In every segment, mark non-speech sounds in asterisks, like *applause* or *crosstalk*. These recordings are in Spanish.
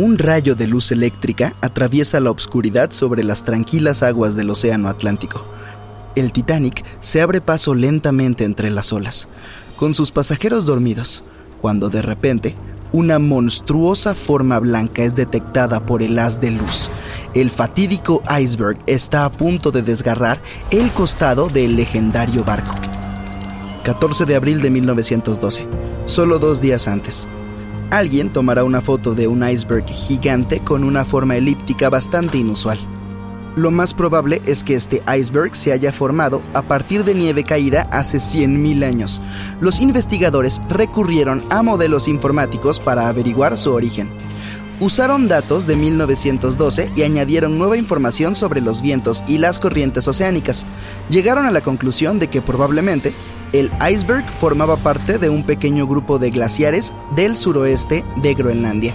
Un rayo de luz eléctrica atraviesa la oscuridad sobre las tranquilas aguas del Océano Atlántico. El Titanic se abre paso lentamente entre las olas, con sus pasajeros dormidos, cuando de repente una monstruosa forma blanca es detectada por el haz de luz. El fatídico iceberg está a punto de desgarrar el costado del legendario barco. 14 de abril de 1912, solo dos días antes. Alguien tomará una foto de un iceberg gigante con una forma elíptica bastante inusual. Lo más probable es que este iceberg se haya formado a partir de nieve caída hace 100.000 años. Los investigadores recurrieron a modelos informáticos para averiguar su origen. Usaron datos de 1912 y añadieron nueva información sobre los vientos y las corrientes oceánicas. Llegaron a la conclusión de que probablemente el iceberg formaba parte de un pequeño grupo de glaciares del suroeste de Groenlandia.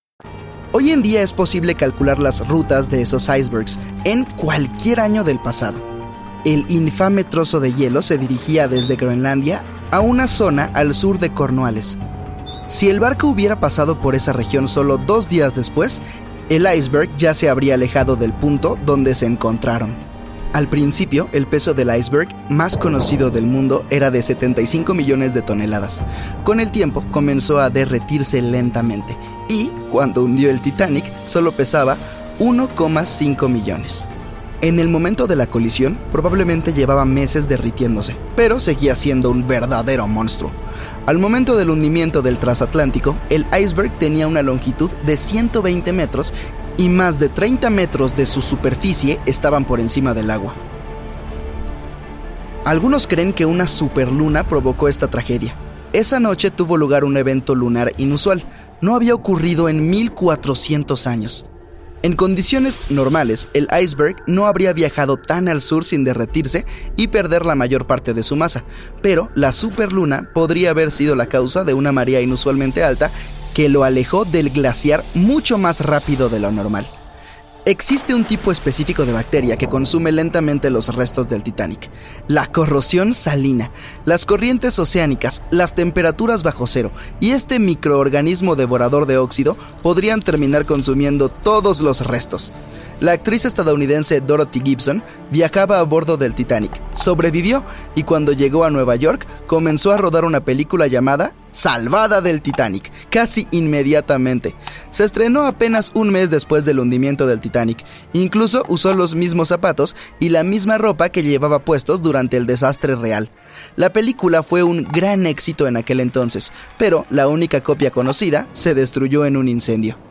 Hoy en día es posible calcular las rutas de esos icebergs en cualquier año del pasado. El infame trozo de hielo se dirigía desde Groenlandia a una zona al sur de Cornualles. Si el barco hubiera pasado por esa región solo dos días después, el iceberg ya se habría alejado del punto donde se encontraron. Al principio, el peso del iceberg más conocido del mundo era de 75 millones de toneladas. Con el tiempo comenzó a derretirse lentamente y, cuando hundió el Titanic, solo pesaba 1,5 millones. En el momento de la colisión, probablemente llevaba meses derritiéndose, pero seguía siendo un verdadero monstruo. Al momento del hundimiento del transatlántico, el iceberg tenía una longitud de 120 metros y más de 30 metros de su superficie estaban por encima del agua. Algunos creen que una superluna provocó esta tragedia. Esa noche tuvo lugar un evento lunar inusual. No había ocurrido en 1400 años. En condiciones normales, el iceberg no habría viajado tan al sur sin derretirse y perder la mayor parte de su masa, pero la superluna podría haber sido la causa de una marea inusualmente alta que lo alejó del glaciar mucho más rápido de lo normal. Existe un tipo específico de bacteria que consume lentamente los restos del Titanic. La corrosión salina, las corrientes oceánicas, las temperaturas bajo cero y este microorganismo devorador de óxido podrían terminar consumiendo todos los restos. La actriz estadounidense Dorothy Gibson viajaba a bordo del Titanic, sobrevivió y cuando llegó a Nueva York comenzó a rodar una película llamada Salvada del Titanic, casi inmediatamente. Se estrenó apenas un mes después del hundimiento del Titanic. Incluso usó los mismos zapatos y la misma ropa que llevaba puestos durante el desastre real. La película fue un gran éxito en aquel entonces, pero la única copia conocida se destruyó en un incendio.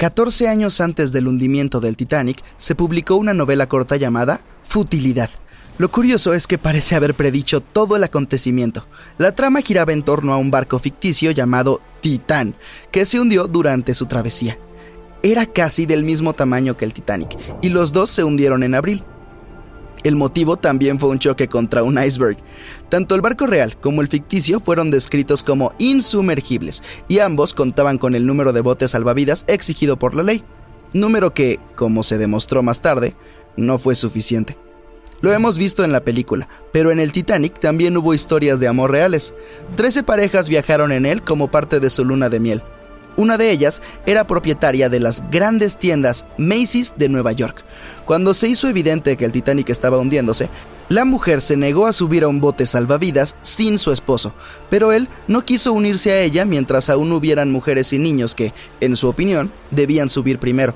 14 años antes del hundimiento del Titanic, se publicó una novela corta llamada Futilidad. Lo curioso es que parece haber predicho todo el acontecimiento. La trama giraba en torno a un barco ficticio llamado Titán, que se hundió durante su travesía. Era casi del mismo tamaño que el Titanic, y los dos se hundieron en abril. El motivo también fue un choque contra un iceberg. Tanto el barco real como el ficticio fueron descritos como insumergibles y ambos contaban con el número de botes salvavidas exigido por la ley. número que, como se demostró más tarde, no fue suficiente. Lo hemos visto en la película, pero en el Titanic también hubo historias de amor reales. Trece parejas viajaron en él como parte de su luna de miel. Una de ellas era propietaria de las grandes tiendas Macy's de Nueva York. Cuando se hizo evidente que el Titanic estaba hundiéndose, la mujer se negó a subir a un bote salvavidas sin su esposo, pero él no quiso unirse a ella mientras aún hubieran mujeres y niños que, en su opinión, debían subir primero.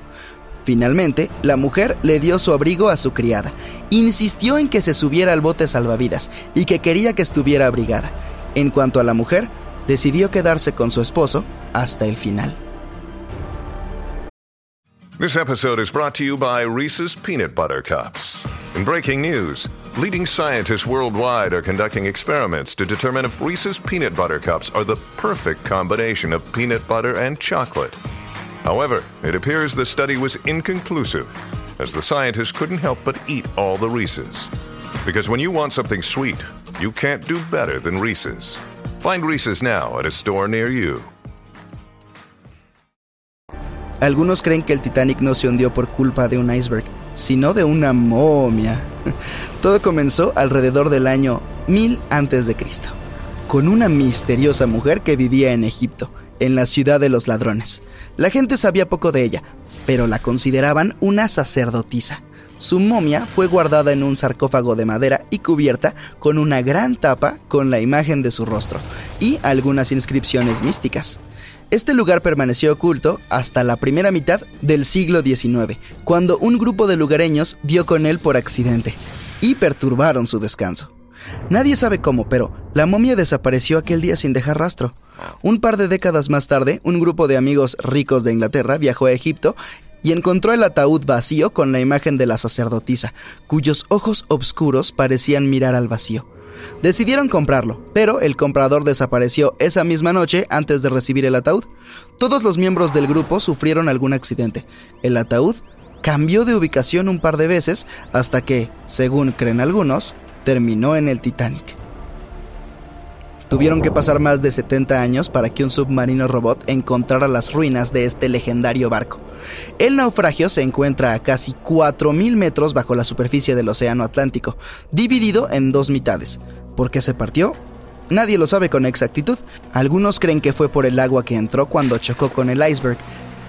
Finalmente, la mujer le dio su abrigo a su criada, insistió en que se subiera al bote salvavidas y que quería que estuviera abrigada. En cuanto a la mujer, decidió quedarse con su esposo hasta el final. This episode is brought to you by Reese's Peanut Butter Cups. In breaking news, leading scientists worldwide are conducting experiments to determine if Reese's Peanut Butter Cups are the perfect combination of peanut butter and chocolate. However, it appears the study was inconclusive, as the scientists couldn't help but eat all the Reese's. Because when you want something sweet, you can't do better than Reese's. Find Reese's now at a store near you. Algunos creen que el Titanic no se hundió por culpa de un iceberg, sino de una momia. *laughs* Todo comenzó alrededor del año 1000 a.C., con una misteriosa mujer que vivía en Egipto, en la ciudad de los ladrones. La gente sabía poco de ella, pero la consideraban una sacerdotisa. Su momia fue guardada en un sarcófago de madera y cubierta con una gran tapa con la imagen de su rostro y algunas inscripciones místicas. Este lugar permaneció oculto hasta la primera mitad del siglo XIX, cuando un grupo de lugareños dio con él por accidente y perturbaron su descanso. Nadie sabe cómo, pero la momia desapareció aquel día sin dejar rastro. Un par de décadas más tarde, un grupo de amigos ricos de Inglaterra viajó a Egipto y encontró el ataúd vacío con la imagen de la sacerdotisa, cuyos ojos oscuros parecían mirar al vacío. Decidieron comprarlo, pero el comprador desapareció esa misma noche antes de recibir el ataúd. Todos los miembros del grupo sufrieron algún accidente. El ataúd cambió de ubicación un par de veces hasta que, según creen algunos, terminó en el Titanic. Tuvieron que pasar más de 70 años para que un submarino robot encontrara las ruinas de este legendario barco. El naufragio se encuentra a casi 4.000 metros bajo la superficie del Océano Atlántico, dividido en dos mitades. ¿Por qué se partió? Nadie lo sabe con exactitud. Algunos creen que fue por el agua que entró cuando chocó con el iceberg.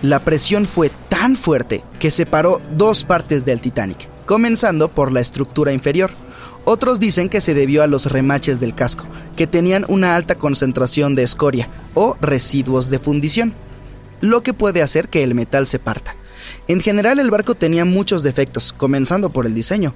La presión fue tan fuerte que separó dos partes del Titanic, comenzando por la estructura inferior. Otros dicen que se debió a los remaches del casco, que tenían una alta concentración de escoria o residuos de fundición, lo que puede hacer que el metal se parta. En general el barco tenía muchos defectos, comenzando por el diseño.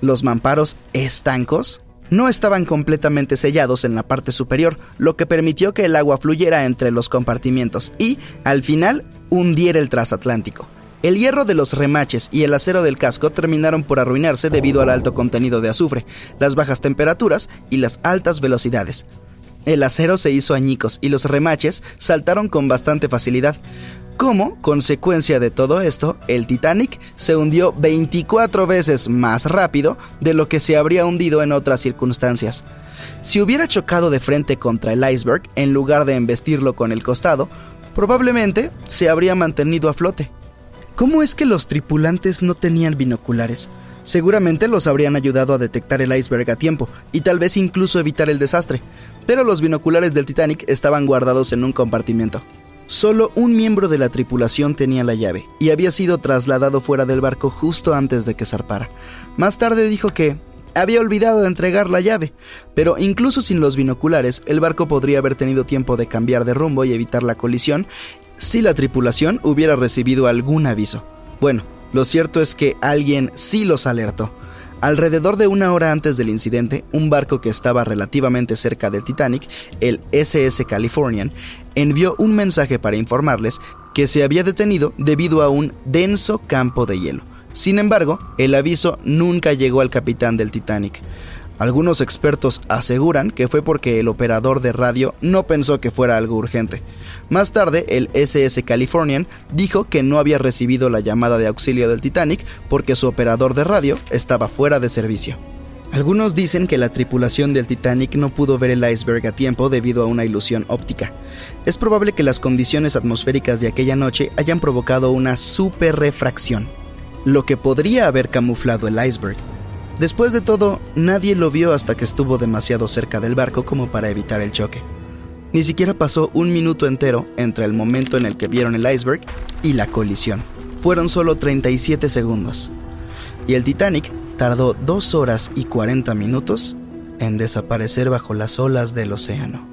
Los mamparos estancos no estaban completamente sellados en la parte superior, lo que permitió que el agua fluyera entre los compartimientos y, al final, hundiera el transatlántico. El hierro de los remaches y el acero del casco terminaron por arruinarse debido al alto contenido de azufre, las bajas temperaturas y las altas velocidades. El acero se hizo añicos y los remaches saltaron con bastante facilidad. Como consecuencia de todo esto, el Titanic se hundió 24 veces más rápido de lo que se habría hundido en otras circunstancias. Si hubiera chocado de frente contra el iceberg en lugar de embestirlo con el costado, probablemente se habría mantenido a flote. ¿Cómo es que los tripulantes no tenían binoculares? Seguramente los habrían ayudado a detectar el iceberg a tiempo y tal vez incluso evitar el desastre, pero los binoculares del Titanic estaban guardados en un compartimento. Solo un miembro de la tripulación tenía la llave y había sido trasladado fuera del barco justo antes de que zarpara. Más tarde dijo que había olvidado de entregar la llave, pero incluso sin los binoculares, el barco podría haber tenido tiempo de cambiar de rumbo y evitar la colisión si la tripulación hubiera recibido algún aviso. Bueno, lo cierto es que alguien sí los alertó. Alrededor de una hora antes del incidente, un barco que estaba relativamente cerca del Titanic, el SS Californian, envió un mensaje para informarles que se había detenido debido a un denso campo de hielo. Sin embargo, el aviso nunca llegó al capitán del Titanic. Algunos expertos aseguran que fue porque el operador de radio no pensó que fuera algo urgente. Más tarde, el SS Californian dijo que no había recibido la llamada de auxilio del Titanic porque su operador de radio estaba fuera de servicio. Algunos dicen que la tripulación del Titanic no pudo ver el iceberg a tiempo debido a una ilusión óptica. Es probable que las condiciones atmosféricas de aquella noche hayan provocado una superrefracción, lo que podría haber camuflado el iceberg. Después de todo, nadie lo vio hasta que estuvo demasiado cerca del barco como para evitar el choque. Ni siquiera pasó un minuto entero entre el momento en el que vieron el iceberg y la colisión. Fueron solo 37 segundos. Y el Titanic tardó 2 horas y 40 minutos en desaparecer bajo las olas del océano.